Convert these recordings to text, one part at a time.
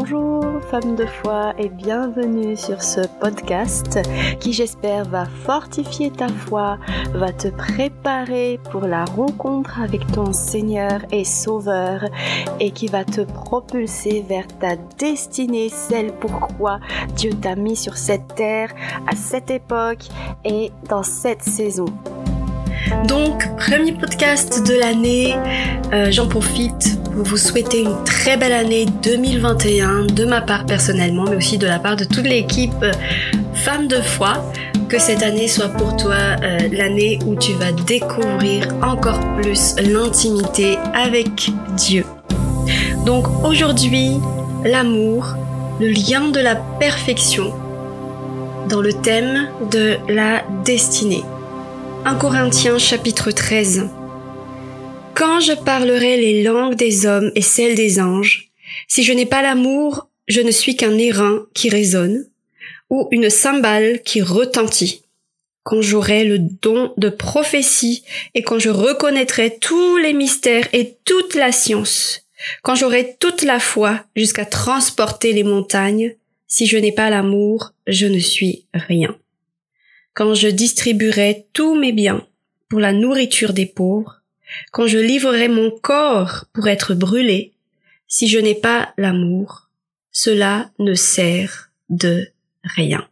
Bonjour femmes de foi et bienvenue sur ce podcast qui j'espère va fortifier ta foi, va te préparer pour la rencontre avec ton Seigneur et Sauveur et qui va te propulser vers ta destinée, celle pourquoi Dieu t'a mis sur cette terre à cette époque et dans cette saison. Donc, premier podcast de l'année, euh, j'en profite vous souhaiter une très belle année 2021 de ma part personnellement, mais aussi de la part de toute l'équipe euh, Femmes de foi. Que cette année soit pour toi euh, l'année où tu vas découvrir encore plus l'intimité avec Dieu. Donc aujourd'hui, l'amour, le lien de la perfection dans le thème de la destinée. 1 Corinthiens chapitre 13. Quand je parlerai les langues des hommes et celles des anges, si je n'ai pas l'amour, je ne suis qu'un airain qui résonne, ou une cymbale qui retentit. Quand j'aurai le don de prophétie, et quand je reconnaîtrai tous les mystères et toute la science, quand j'aurai toute la foi jusqu'à transporter les montagnes, si je n'ai pas l'amour, je ne suis rien quand je distribuerai tous mes biens pour la nourriture des pauvres, quand je livrerai mon corps pour être brûlé, si je n'ai pas l'amour, cela ne sert de rien.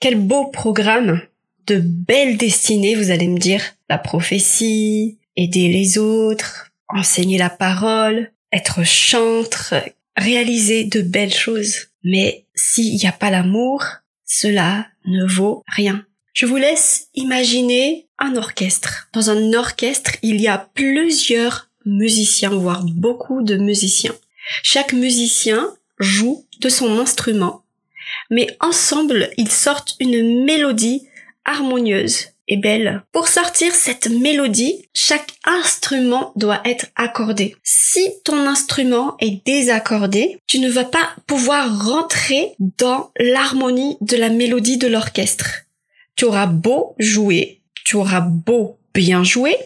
Quel beau programme, de belles destinées, vous allez me dire, la prophétie, aider les autres, enseigner la parole, être chantre, réaliser de belles choses. Mais s'il n'y a pas l'amour, cela ne vaut rien. Je vous laisse imaginer un orchestre. Dans un orchestre, il y a plusieurs musiciens, voire beaucoup de musiciens. Chaque musicien joue de son instrument, mais ensemble, ils sortent une mélodie harmonieuse belle. Pour sortir cette mélodie, chaque instrument doit être accordé. Si ton instrument est désaccordé, tu ne vas pas pouvoir rentrer dans l'harmonie de la mélodie de l'orchestre. Tu auras beau jouer, tu auras beau bien jouer,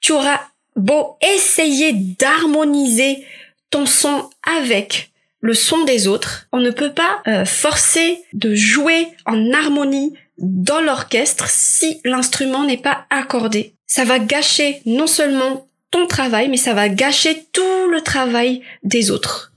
tu auras beau essayer d'harmoniser ton son avec le son des autres, on ne peut pas euh, forcer de jouer en harmonie dans l'orchestre si l'instrument n'est pas accordé. Ça va gâcher non seulement ton travail, mais ça va gâcher tout le travail des autres.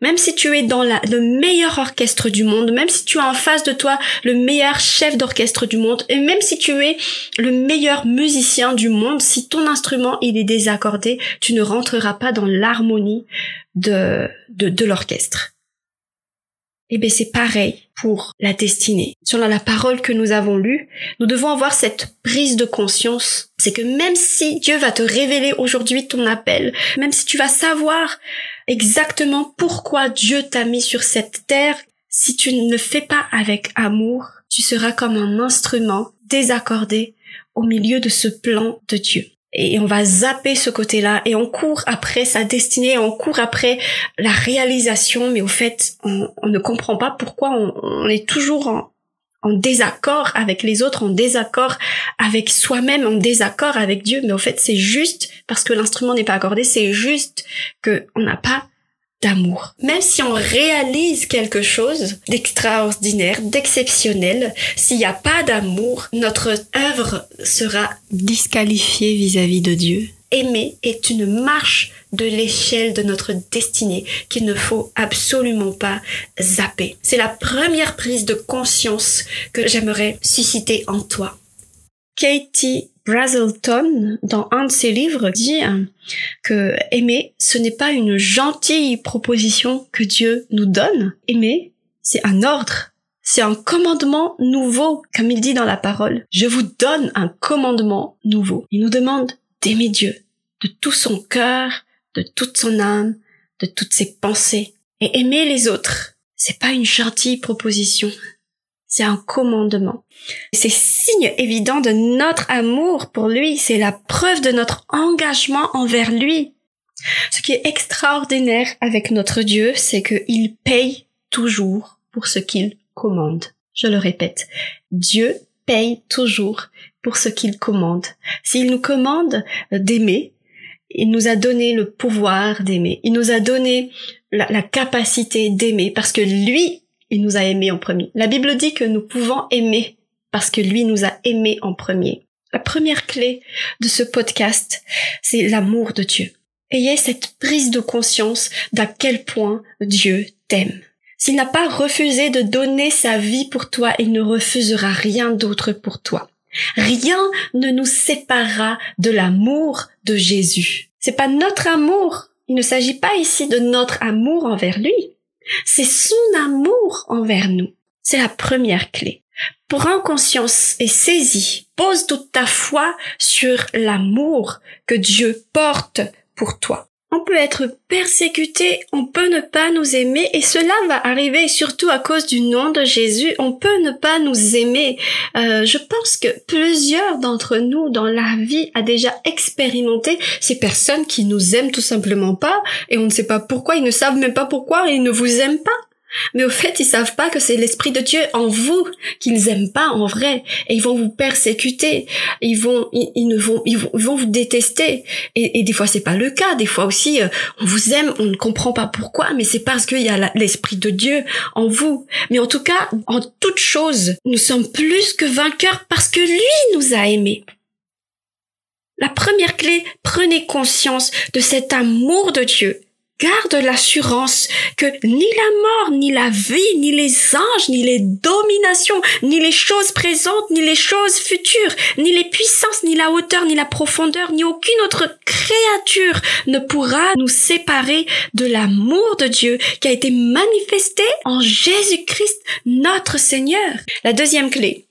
Même si tu es dans la, le meilleur orchestre du monde, même si tu as en face de toi le meilleur chef d'orchestre du monde, et même si tu es le meilleur musicien du monde, si ton instrument il est désaccordé, tu ne rentreras pas dans l'harmonie de, de, de l'orchestre. Eh bien, c'est pareil pour la destinée. Sur la parole que nous avons lue, nous devons avoir cette prise de conscience. C'est que même si Dieu va te révéler aujourd'hui ton appel, même si tu vas savoir exactement pourquoi Dieu t'a mis sur cette terre, si tu ne le fais pas avec amour, tu seras comme un instrument désaccordé au milieu de ce plan de Dieu et on va zapper ce côté-là. Et on court après sa destinée, on court après la réalisation, mais au fait, on, ne comprend pas pourquoi on, est toujours en, désaccord avec les autres, en désaccord avec soi-même, en désaccord avec Dieu, mais au fait, c'est juste parce que l'instrument n'est pas accordé, c'est juste que on n'a pas d'amour. Même si on réalise quelque chose d'extraordinaire, d'exceptionnel, s'il n'y a pas d'amour, notre œuvre sera disqualifiée vis-à-vis de Dieu. Aimer est une marche de l'échelle de notre destinée qu'il ne faut absolument pas zapper. C'est la première prise de conscience que j'aimerais susciter en toi. Katie Brazelton, dans un de ses livres, dit que aimer, ce n'est pas une gentille proposition que Dieu nous donne. Aimer, c'est un ordre. C'est un commandement nouveau, comme il dit dans la parole. Je vous donne un commandement nouveau. Il nous demande d'aimer Dieu de tout son cœur, de toute son âme, de toutes ses pensées. Et aimer les autres, c'est pas une gentille proposition. C'est un commandement. C'est signe évident de notre amour pour lui. C'est la preuve de notre engagement envers lui. Ce qui est extraordinaire avec notre Dieu, c'est qu'il paye toujours pour ce qu'il commande. Je le répète. Dieu paye toujours pour ce qu'il commande. S'il nous commande d'aimer, Il nous a donné le pouvoir d'aimer. Il nous a donné la, la capacité d'aimer parce que lui, il nous a aimés en premier. La Bible dit que nous pouvons aimer parce que lui nous a aimés en premier. La première clé de ce podcast, c'est l'amour de Dieu. Ayez cette prise de conscience d'à quel point Dieu t'aime. S'il n'a pas refusé de donner sa vie pour toi, il ne refusera rien d'autre pour toi. Rien ne nous séparera de l'amour de Jésus. C'est pas notre amour. Il ne s'agit pas ici de notre amour envers lui. C'est son amour envers nous. C'est la première clé. Prends conscience et saisis. Pose toute ta foi sur l'amour que Dieu porte pour toi. On peut être persécuté, on peut ne pas nous aimer et cela va arriver surtout à cause du nom de Jésus. On peut ne pas nous aimer. Euh, je pense que plusieurs d'entre nous dans la vie a déjà expérimenté ces personnes qui nous aiment tout simplement pas et on ne sait pas pourquoi, ils ne savent même pas pourquoi ils ne vous aiment pas. Mais au fait, ils savent pas que c'est l'esprit de Dieu en vous qu'ils aiment pas en vrai, et ils vont vous persécuter, ils vont, ils, ne vont, ils vont, vous détester. Et, des fois, c'est pas le cas. Des fois aussi, euh, on vous aime, on ne comprend pas pourquoi, mais c'est parce qu'il y a l'esprit de Dieu en vous. Mais en tout cas, en toute chose, nous sommes plus que vainqueurs parce que lui nous a aimés. La première clé, prenez conscience de cet amour de Dieu garde l'assurance que ni la mort, ni la vie, ni les anges, ni les dominations, ni les choses présentes, ni les choses futures, ni les puissances, ni la hauteur, ni la profondeur, ni aucune autre créature ne pourra nous séparer de l'amour de Dieu qui a été manifesté en Jésus-Christ notre Seigneur. La deuxième clé.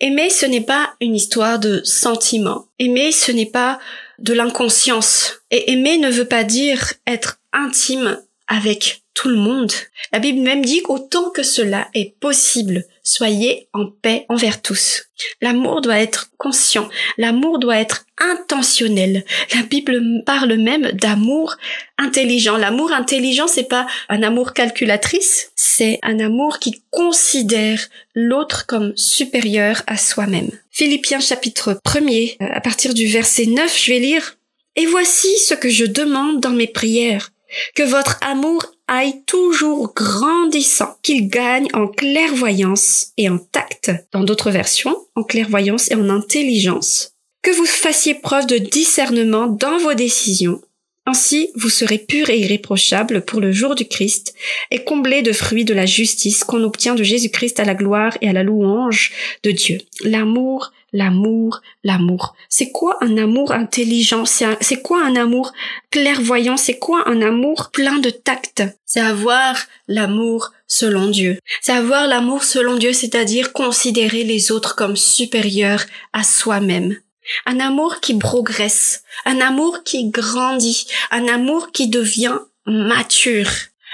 Aimer, ce n'est pas une histoire de sentiments. Aimer, ce n'est pas de l'inconscience. Et aimer ne veut pas dire être intime avec tout le monde. La Bible même dit qu'autant que cela est possible, soyez en paix envers tous. L'amour doit être conscient, l'amour doit être intentionnel. La Bible parle même d'amour intelligent. L'amour intelligent, c'est pas un amour calculatrice, c'est un amour qui considère l'autre comme supérieur à soi-même. Philippiens chapitre 1er, à partir du verset 9, je vais lire Et voici ce que je demande dans mes prières que votre amour aille toujours grandissant, qu'il gagne en clairvoyance et en tact, dans d'autres versions, en clairvoyance et en intelligence, que vous fassiez preuve de discernement dans vos décisions, ainsi vous serez pur et irréprochable pour le jour du Christ, et comblé de fruits de la justice qu'on obtient de Jésus-Christ à la gloire et à la louange de Dieu. L'amour l'amour, l'amour. C'est quoi un amour intelligent? C'est quoi un amour clairvoyant? C'est quoi un amour plein de tact? C'est avoir l'amour selon Dieu. C'est avoir l'amour selon Dieu, c'est-à-dire considérer les autres comme supérieurs à soi-même. Un amour qui progresse, un amour qui grandit, un amour qui devient mature.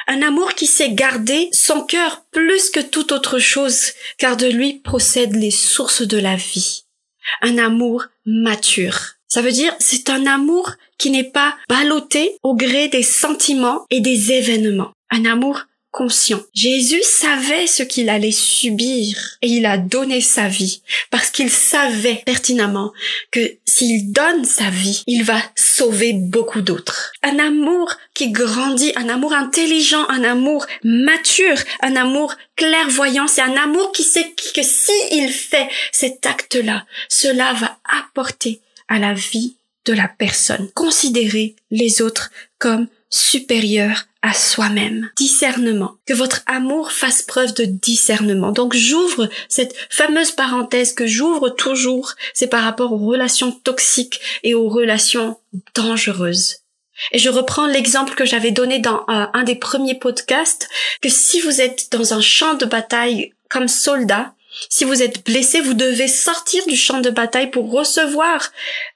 Un amour qui sait garder son cœur plus que toute autre chose, car de lui procèdent les sources de la vie un amour mature. Ça veut dire c'est un amour qui n'est pas ballotté au gré des sentiments et des événements. Un amour conscient. Jésus savait ce qu'il allait subir et il a donné sa vie parce qu'il savait pertinemment que s'il donne sa vie, il va sauver beaucoup d'autres. Un amour qui grandit, un amour intelligent, un amour mature, un amour clairvoyant, c'est un amour qui sait que s'il fait cet acte-là, cela va apporter à la vie de la personne. Considérer les autres comme supérieurs à soi-même. Discernement. Que votre amour fasse preuve de discernement. Donc j'ouvre cette fameuse parenthèse que j'ouvre toujours, c'est par rapport aux relations toxiques et aux relations dangereuses. Et je reprends l'exemple que j'avais donné dans euh, un des premiers podcasts, que si vous êtes dans un champ de bataille comme soldat, si vous êtes blessé, vous devez sortir du champ de bataille pour recevoir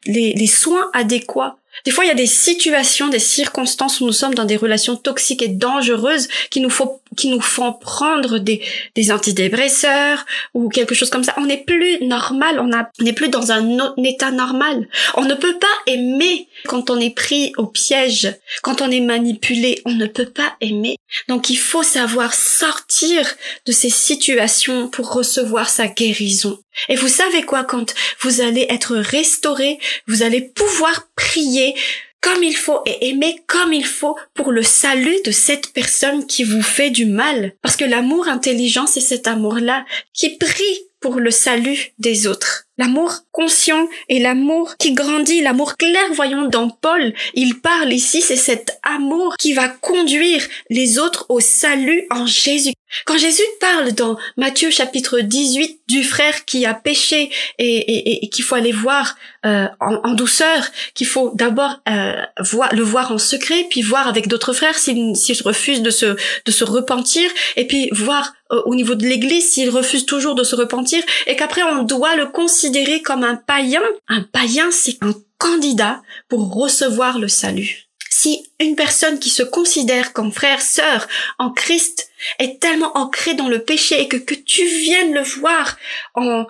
les soins adéquats des fois, il y a des situations, des circonstances où nous sommes dans des relations toxiques et dangereuses qui nous, font prendre des antidépresseurs ou quelque chose comme ça. On n'est plus normal, on n'est plus dans un, état normal. On ne peut pas aimer quand on est pris au piège, quand on est manipulé. On ne peut pas aimer. Donc, il faut savoir sortir de ces situations pour recevoir sa guérison. Et vous savez quoi, quand vous allez être restauré, vous allez pouvoir prier comme il faut et aimer comme il faut pour le salut de cette personne qui vous fait du mal. Parce que l'amour intelligent, c'est cet amour-là qui prie pour le salut des autres. L'amour conscient et l'amour qui grandit, l'amour clairvoyant dans Paul, il parle ici, c'est cet amour qui va conduire les autres au salut en Jésus. Quand Jésus parle dans Matthieu chapitre 18 du frère qui a péché et, qu'il faut aller voir euh, en, douceur, qu'il faut d'abord euh, voir, le voir en secret, puis voir avec d'autres frères s'il refuse de se, de se repentir, et puis voir euh, au niveau de l'Église s'il refuse toujours de se repentir, et qu'après on doit le considérer comme un païen. Un païen, c'est un candidat pour recevoir le salut. Si une personne qui se considère comme frère, sœur en Christ est tellement ancrée dans le péché et que, que tu viennes le voir en,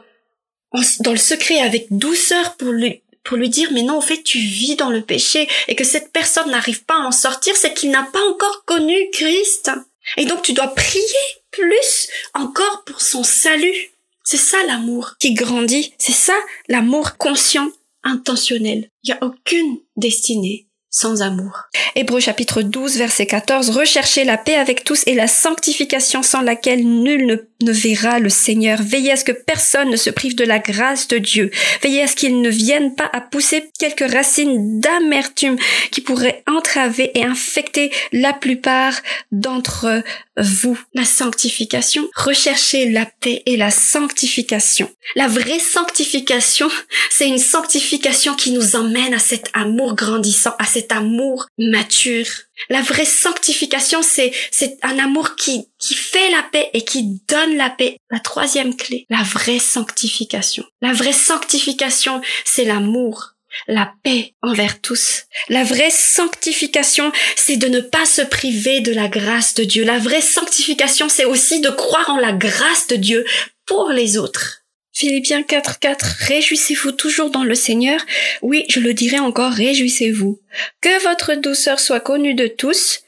dans le secret avec douceur pour lui, pour lui dire mais non, en fait, tu vis dans le péché et que cette personne n'arrive pas à en sortir, c'est qu'il n'a pas encore connu Christ. Et donc tu dois prier plus encore pour son salut. C'est ça l'amour qui grandit. C'est ça l'amour conscient, intentionnel. Il n'y a aucune destinée sans amour. Hébreu chapitre 12 verset 14 Recherchez la paix avec tous et la sanctification sans laquelle nul ne, ne, verra le Seigneur. Veillez à ce que personne ne se prive de la grâce de Dieu. Veillez à ce qu'il ne vienne pas à pousser quelques racines d'amertume qui pourraient entraver et infecter la plupart d'entre vous. La sanctification. Recherchez la paix et la sanctification. La vraie sanctification, c'est une sanctification qui nous emmène à cet amour grandissant, à cet amour mature. La vraie sanctification, c'est, c'est un amour qui, qui fait la paix et qui donne la paix. La troisième clé, la vraie sanctification. La vraie sanctification, c'est l'amour la paix envers tous. La vraie sanctification, c'est de ne pas se priver de la grâce de Dieu. La vraie sanctification, c'est aussi de croire en la grâce de Dieu pour les autres. Philippiens 4.4 Réjouissez-vous toujours dans le Seigneur? Oui, je le dirai encore, réjouissez-vous. Que votre douceur soit connue de tous.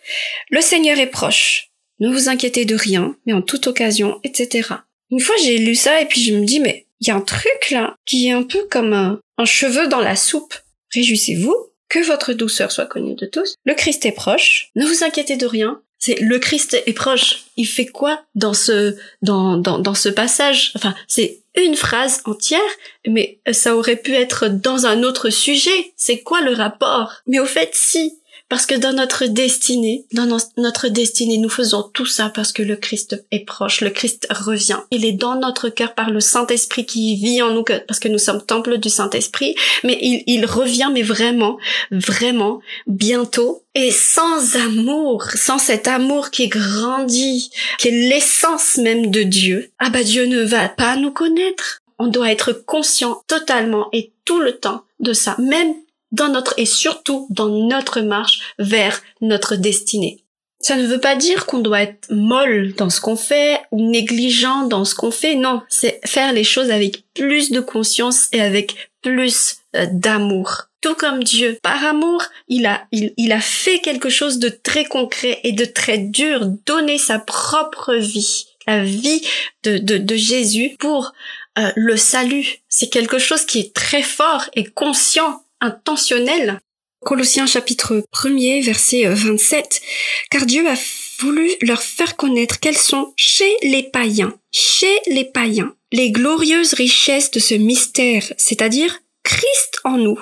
Le Seigneur est proche. Ne vous inquiétez de rien, mais en toute occasion, etc. Une fois j'ai lu ça et puis je me dis mais il y a un truc là qui est un peu comme un, un cheveu dans la soupe. Réjouissez-vous. Que votre douceur soit connue de tous. Le Christ est proche. Ne vous inquiétez de rien. C'est le Christ est proche. Il fait quoi dans ce dans dans, dans ce passage? Enfin, c'est une phrase entière, mais ça aurait pu être dans un autre sujet. C'est quoi le rapport? Mais au fait, si. Parce que dans notre destinée, dans notre destinée, nous faisons tout ça parce que le Christ est proche, le Christ revient. Il est dans notre cœur par le Saint-Esprit qui vit en nous, parce que nous sommes temple du Saint-Esprit, mais il, il revient, mais vraiment, vraiment, bientôt. Et sans amour, sans cet amour qui grandit, qui est l'essence même de Dieu, ah bah Dieu ne va pas nous connaître. On doit être conscient totalement et tout le temps de ça, même dans notre et surtout dans notre marche vers notre destinée. Ça ne veut pas dire qu'on doit être molle dans ce qu'on fait ou négligent dans ce qu'on fait. Non, c'est faire les choses avec plus de conscience et avec plus euh, d'amour. Tout comme Dieu, par amour, il a, il, a fait quelque chose de très concret et de très dur, donner sa propre vie, la vie de, de, Jésus pour euh, le salut. C'est quelque chose qui est très fort et conscient intentionnel. Colossiens chapitre 1er verset 27. Euh, Car Dieu a voulu leur faire connaître quelles sont chez les païens, chez les païens, les glorieuses richesses de ce mystère, c'est-à-dire Christ en nous,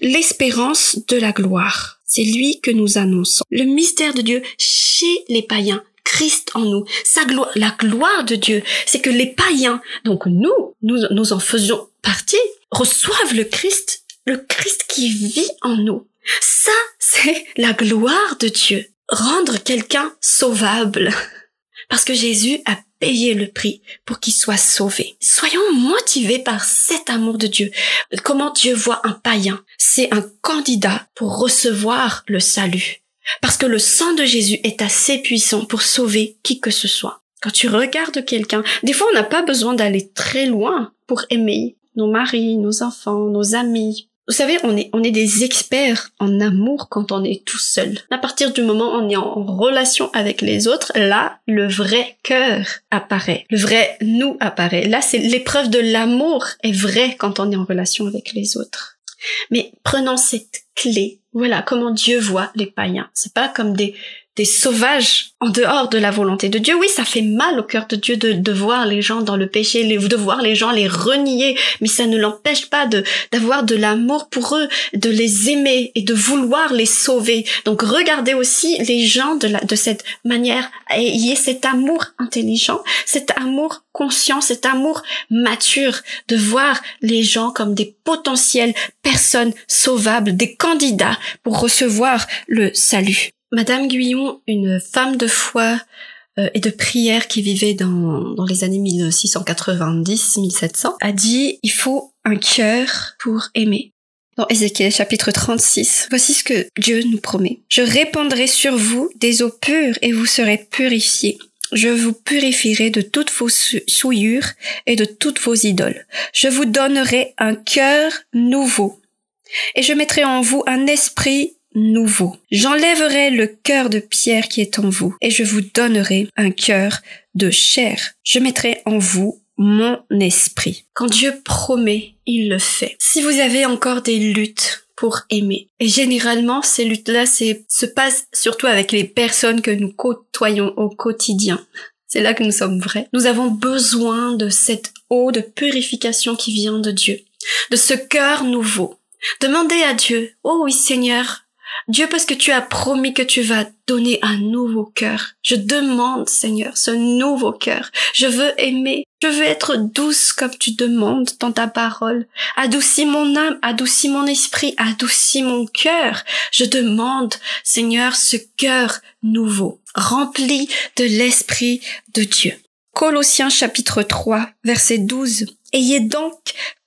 l'espérance de la gloire. C'est lui que nous annonçons. Le mystère de Dieu chez les païens. Christ en nous, sa gloire, la gloire de Dieu, c'est que les païens, donc nous, nous, nous en faisons partie, reçoivent le Christ le Christ qui vit en nous. Ça, c'est la gloire de Dieu. Rendre quelqu'un sauvable. Parce que Jésus a payé le prix pour qu'il soit sauvé. Soyons motivés par cet amour de Dieu. Comment Dieu voit un païen? C'est un candidat pour recevoir le salut. Parce que le sang de Jésus est assez puissant pour sauver qui que ce soit. Quand tu regardes quelqu'un, des fois on n'a pas besoin d'aller très loin pour aimer nos maris, nos enfants, nos amis, vous savez, on est, on est des experts en amour quand on est tout seul. À partir du moment où on est en relation avec les autres, là, le vrai cœur apparaît. Le vrai nous apparaît. Là, c'est l'épreuve de l'amour est vraie quand on est en relation avec les autres. Mais prenons cette clé Voilà comment Dieu voit les païens. C'est pas comme des des sauvages en dehors de la volonté de Dieu. Oui, ça fait mal au cœur de Dieu de, de voir les gens dans le péché, de voir les gens les renier, mais ça ne l'empêche pas d'avoir de l'amour pour eux, de les aimer et de vouloir les sauver. Donc regardez aussi les gens de, la, de cette manière, ayez cet amour intelligent, cet amour conscient, cet amour mature, de voir les gens comme des potentielles personnes sauvables, des candidats pour recevoir le salut. Madame Guyon, une femme de foi euh, et de prière qui vivait dans, dans les années 1690-1700, a dit il faut un cœur pour aimer. Dans Ézéchiel chapitre 36, voici ce que Dieu nous promet. Je répandrai sur vous des eaux pures et vous serez purifiés. Je vous purifierai de toutes vos souillures et de toutes vos idoles. Je vous donnerai un cœur nouveau. Et je mettrai en vous un esprit nouveau. J'enlèverai le cœur de pierre qui est en vous, et je vous donnerai un cœur de chair. Je mettrai en vous mon esprit. Quand Dieu promet, il le fait. Si vous avez encore des luttes pour aimer, et généralement ces luttes-là se passent surtout avec les personnes que nous côtoyons au quotidien. C'est là que nous sommes vrais. Nous avons besoin de cette eau de purification qui vient de Dieu, de ce cœur nouveau. Demandez à Dieu, oh oui Seigneur, Dieu, parce que tu as promis que tu vas donner un nouveau cœur. Je demande, Seigneur, ce nouveau cœur. Je veux aimer. Je veux être douce comme tu demandes dans ta parole. Adoucis mon âme, adoucis mon esprit, adoucis mon cœur. Je demande, Seigneur, ce cœur nouveau, rempli de l'esprit de Dieu. Colossiens chapitre 3, verset 12. Ayez donc,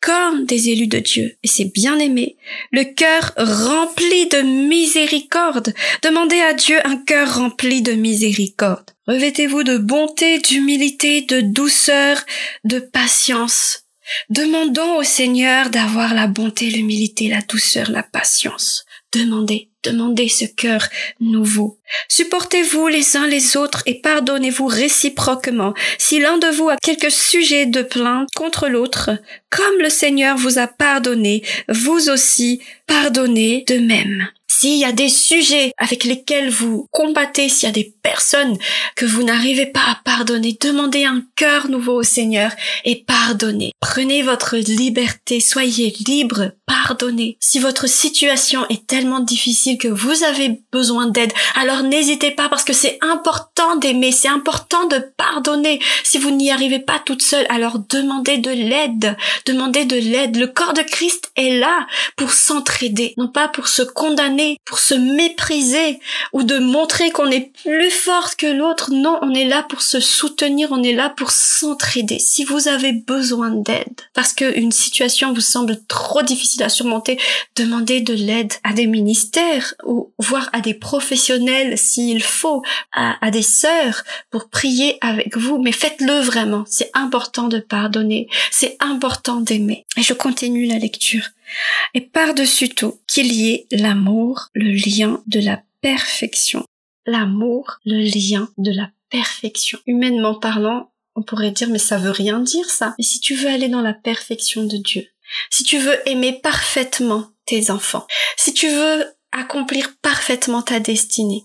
comme des élus de Dieu, et c'est bien aimé, le cœur rempli de miséricorde. Demandez à Dieu un cœur rempli de miséricorde. Revêtez-vous de bonté, d'humilité, de douceur, de patience. Demandons au Seigneur d'avoir la bonté, l'humilité, la douceur, la patience. Demandez, demandez ce cœur nouveau. Supportez-vous les uns les autres et pardonnez-vous réciproquement. Si l'un de vous a quelque sujet de plainte contre l'autre, comme le Seigneur vous a pardonné, vous aussi pardonnez de même. S'il y a des sujets avec lesquels vous combattez, s'il y a des personnes que vous n'arrivez pas à pardonner, demandez un cœur nouveau au Seigneur et pardonnez. Prenez votre liberté, soyez libre, pardonnez. Si votre situation est tellement difficile que vous avez besoin d'aide, alors n'hésitez pas parce que c'est important d'aimer, c'est important de pardonner. Si vous n'y arrivez pas toute seule, alors demandez de l'aide, demandez de l'aide. Le corps de Christ est là pour s'entraider, non pas pour se condamner pour se mépriser ou de montrer qu'on est plus forte que l'autre. Non, on est là pour se soutenir, on est là pour s'entraider. Si vous avez besoin d'aide, parce qu'une situation vous semble trop difficile à surmonter, demandez de l'aide à des ministères ou voire à des professionnels s'il faut, à, à des sœurs pour prier avec vous. Mais faites-le vraiment. C'est important de pardonner. C'est important d'aimer. Et je continue la lecture et par-dessus tout qu'il y ait l'amour, le lien de la perfection. L'amour, le lien de la perfection. Humainement parlant, on pourrait dire mais ça veut rien dire ça. Mais si tu veux aller dans la perfection de Dieu, si tu veux aimer parfaitement tes enfants, si tu veux accomplir parfaitement ta destinée,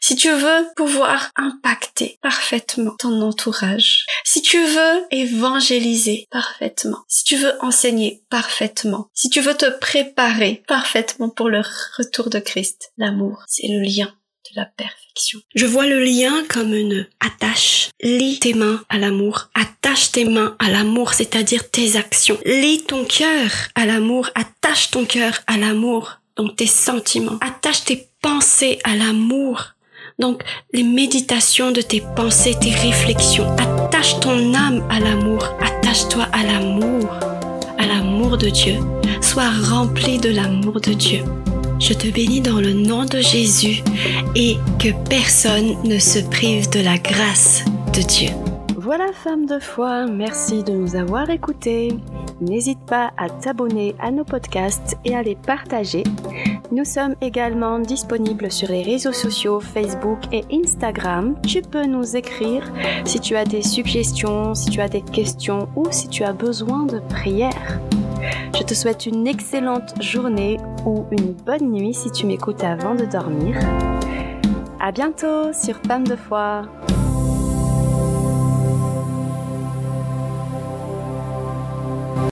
si tu veux pouvoir impacter parfaitement ton entourage, si tu veux évangéliser parfaitement, si tu veux enseigner parfaitement, si tu veux te préparer parfaitement pour le retour de Christ, l'amour, c'est le lien de la perfection. Je vois le lien comme une attache. Lis tes mains à l'amour. Attache tes mains à l'amour, c'est-à-dire tes actions. Lis ton cœur à l'amour. Attache ton cœur à l'amour donc tes sentiments. Attache tes pensées à l'amour. Donc les méditations de tes pensées, tes réflexions. Attache ton âme à l'amour. Attache-toi à l'amour, à l'amour de Dieu. Sois rempli de l'amour de Dieu. Je te bénis dans le nom de Jésus et que personne ne se prive de la grâce de Dieu. Voilà, femme de foi, merci de nous avoir écoutés. N'hésite pas à t'abonner à nos podcasts et à les partager. Nous sommes également disponibles sur les réseaux sociaux Facebook et Instagram. Tu peux nous écrire si tu as des suggestions, si tu as des questions ou si tu as besoin de prières. Je te souhaite une excellente journée ou une bonne nuit si tu m'écoutes avant de dormir. À bientôt sur Femme de foi.